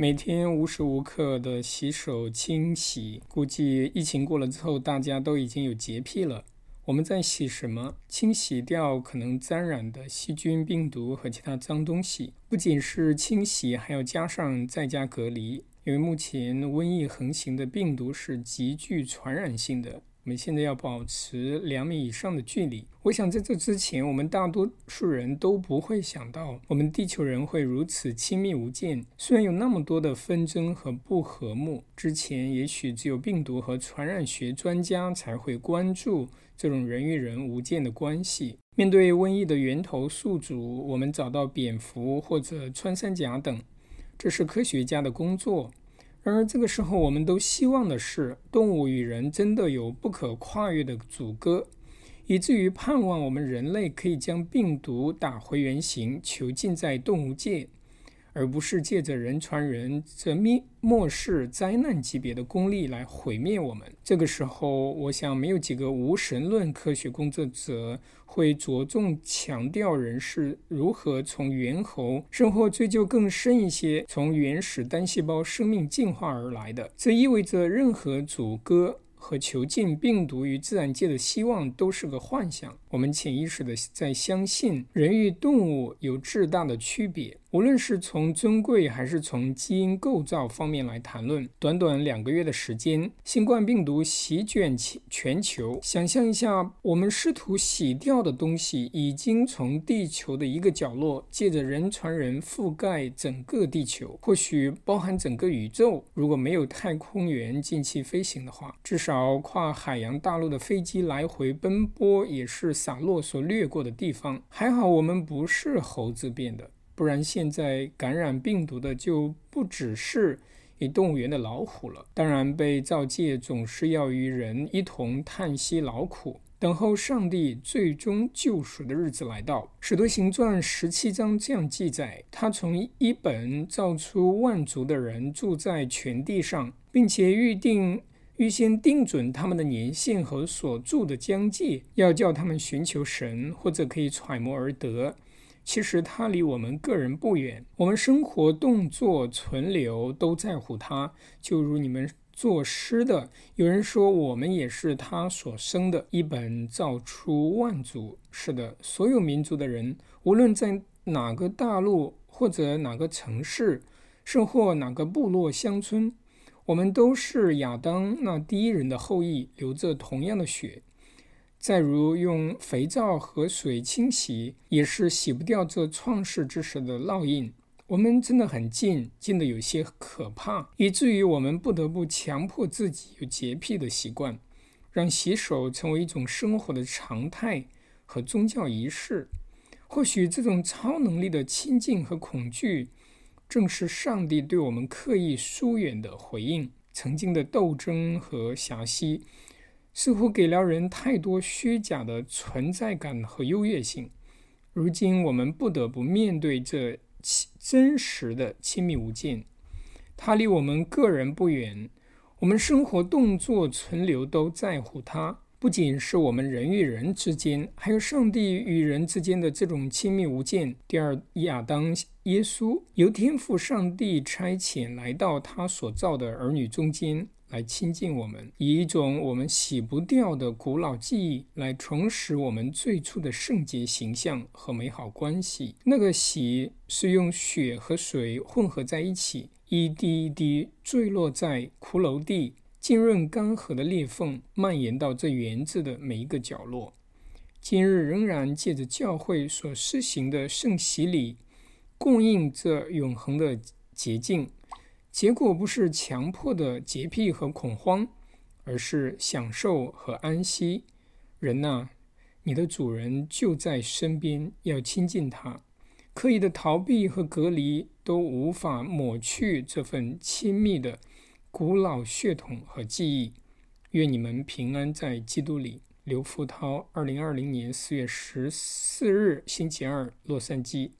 每天无时无刻的洗手清洗，估计疫情过了之后，大家都已经有洁癖了。我们在洗什么？清洗掉可能沾染的细菌、病毒和其他脏东西。不仅是清洗，还要加上在家隔离，因为目前瘟疫横行的病毒是极具传染性的。我们现在要保持两米以上的距离。我想在这之前，我们大多数人都不会想到，我们地球人会如此亲密无间。虽然有那么多的纷争和不和睦，之前也许只有病毒和传染学专家才会关注这种人与人无间的关系。面对瘟疫的源头宿主，我们找到蝙蝠或者穿山甲等，这是科学家的工作。然而，这个时候，我们都希望的是，动物与人真的有不可跨越的阻隔，以至于盼望我们人类可以将病毒打回原形，囚禁在动物界。而不是借着人传人这灭末世灾难级别的功力来毁灭我们。这个时候，我想没有几个无神论科学工作者会着重强调人是如何从猿猴，生活追究更深一些，从原始单细胞生命进化而来的。这意味着任何阻隔。和囚禁病毒与自然界的希望都是个幻想。我们潜意识的在相信人与动物有巨大的区别，无论是从尊贵还是从基因构造方面来谈论。短短两个月的时间，新冠病毒席卷全全球。想象一下，我们试图洗掉的东西已经从地球的一个角落，借着人传人覆盖整个地球，或许包含整个宇宙。如果没有太空员进气飞行的话，至。少跨海洋大陆的飞机来回奔波，也是洒落所掠过的地方。还好我们不是猴子变的，不然现在感染病毒的就不只是一动物园的老虎了。当然，被造界总是要与人一同叹息劳苦，等候上帝最终救赎的日子来到。《使徒行传》十七章这样记载：他从一本造出万族的人，住在全地上，并且预定。预先定准他们的年限和所住的疆界，要叫他们寻求神，或者可以揣摩而得。其实他离我们个人不远，我们生活、动作、存留都在乎他。就如你们作诗的，有人说我们也是他所生的，一本造出万族。是的，所有民族的人，无论在哪个大陆或者哪个城市，甚或哪个部落乡村。我们都是亚当那第一人的后裔，流着同样的血。再如用肥皂和水清洗，也是洗不掉这创世之时的烙印。我们真的很近，近的有些可怕，以至于我们不得不强迫自己有洁癖的习惯，让洗手成为一种生活的常态和宗教仪式。或许这种超能力的亲近和恐惧。正是上帝对我们刻意疏远的回应。曾经的斗争和狭隙，似乎给了人太多虚假的存在感和优越性。如今，我们不得不面对这真实的亲密无间。它离我们个人不远，我们生活、动作、存留都在乎它。不仅是我们人与人之间，还有上帝与人之间的这种亲密无间。第二，亚当耶稣由天父上帝差遣来到他所造的儿女中间，来亲近我们，以一种我们洗不掉的古老记忆来重拾我们最初的圣洁形象和美好关系。那个洗是用血和水混合在一起，一滴一滴坠落在骷髅地。浸润干涸的裂缝蔓延到这园子的每一个角落。今日仍然借着教会所施行的圣洗礼，供应这永恒的洁净。结果不是强迫的洁癖和恐慌，而是享受和安息。人呐，你的主人就在身边，要亲近他。刻意的逃避和隔离都无法抹去这份亲密的。古老血统和记忆，愿你们平安在基督里。刘福涛，二零二零年四月十四日，星期二，洛杉矶。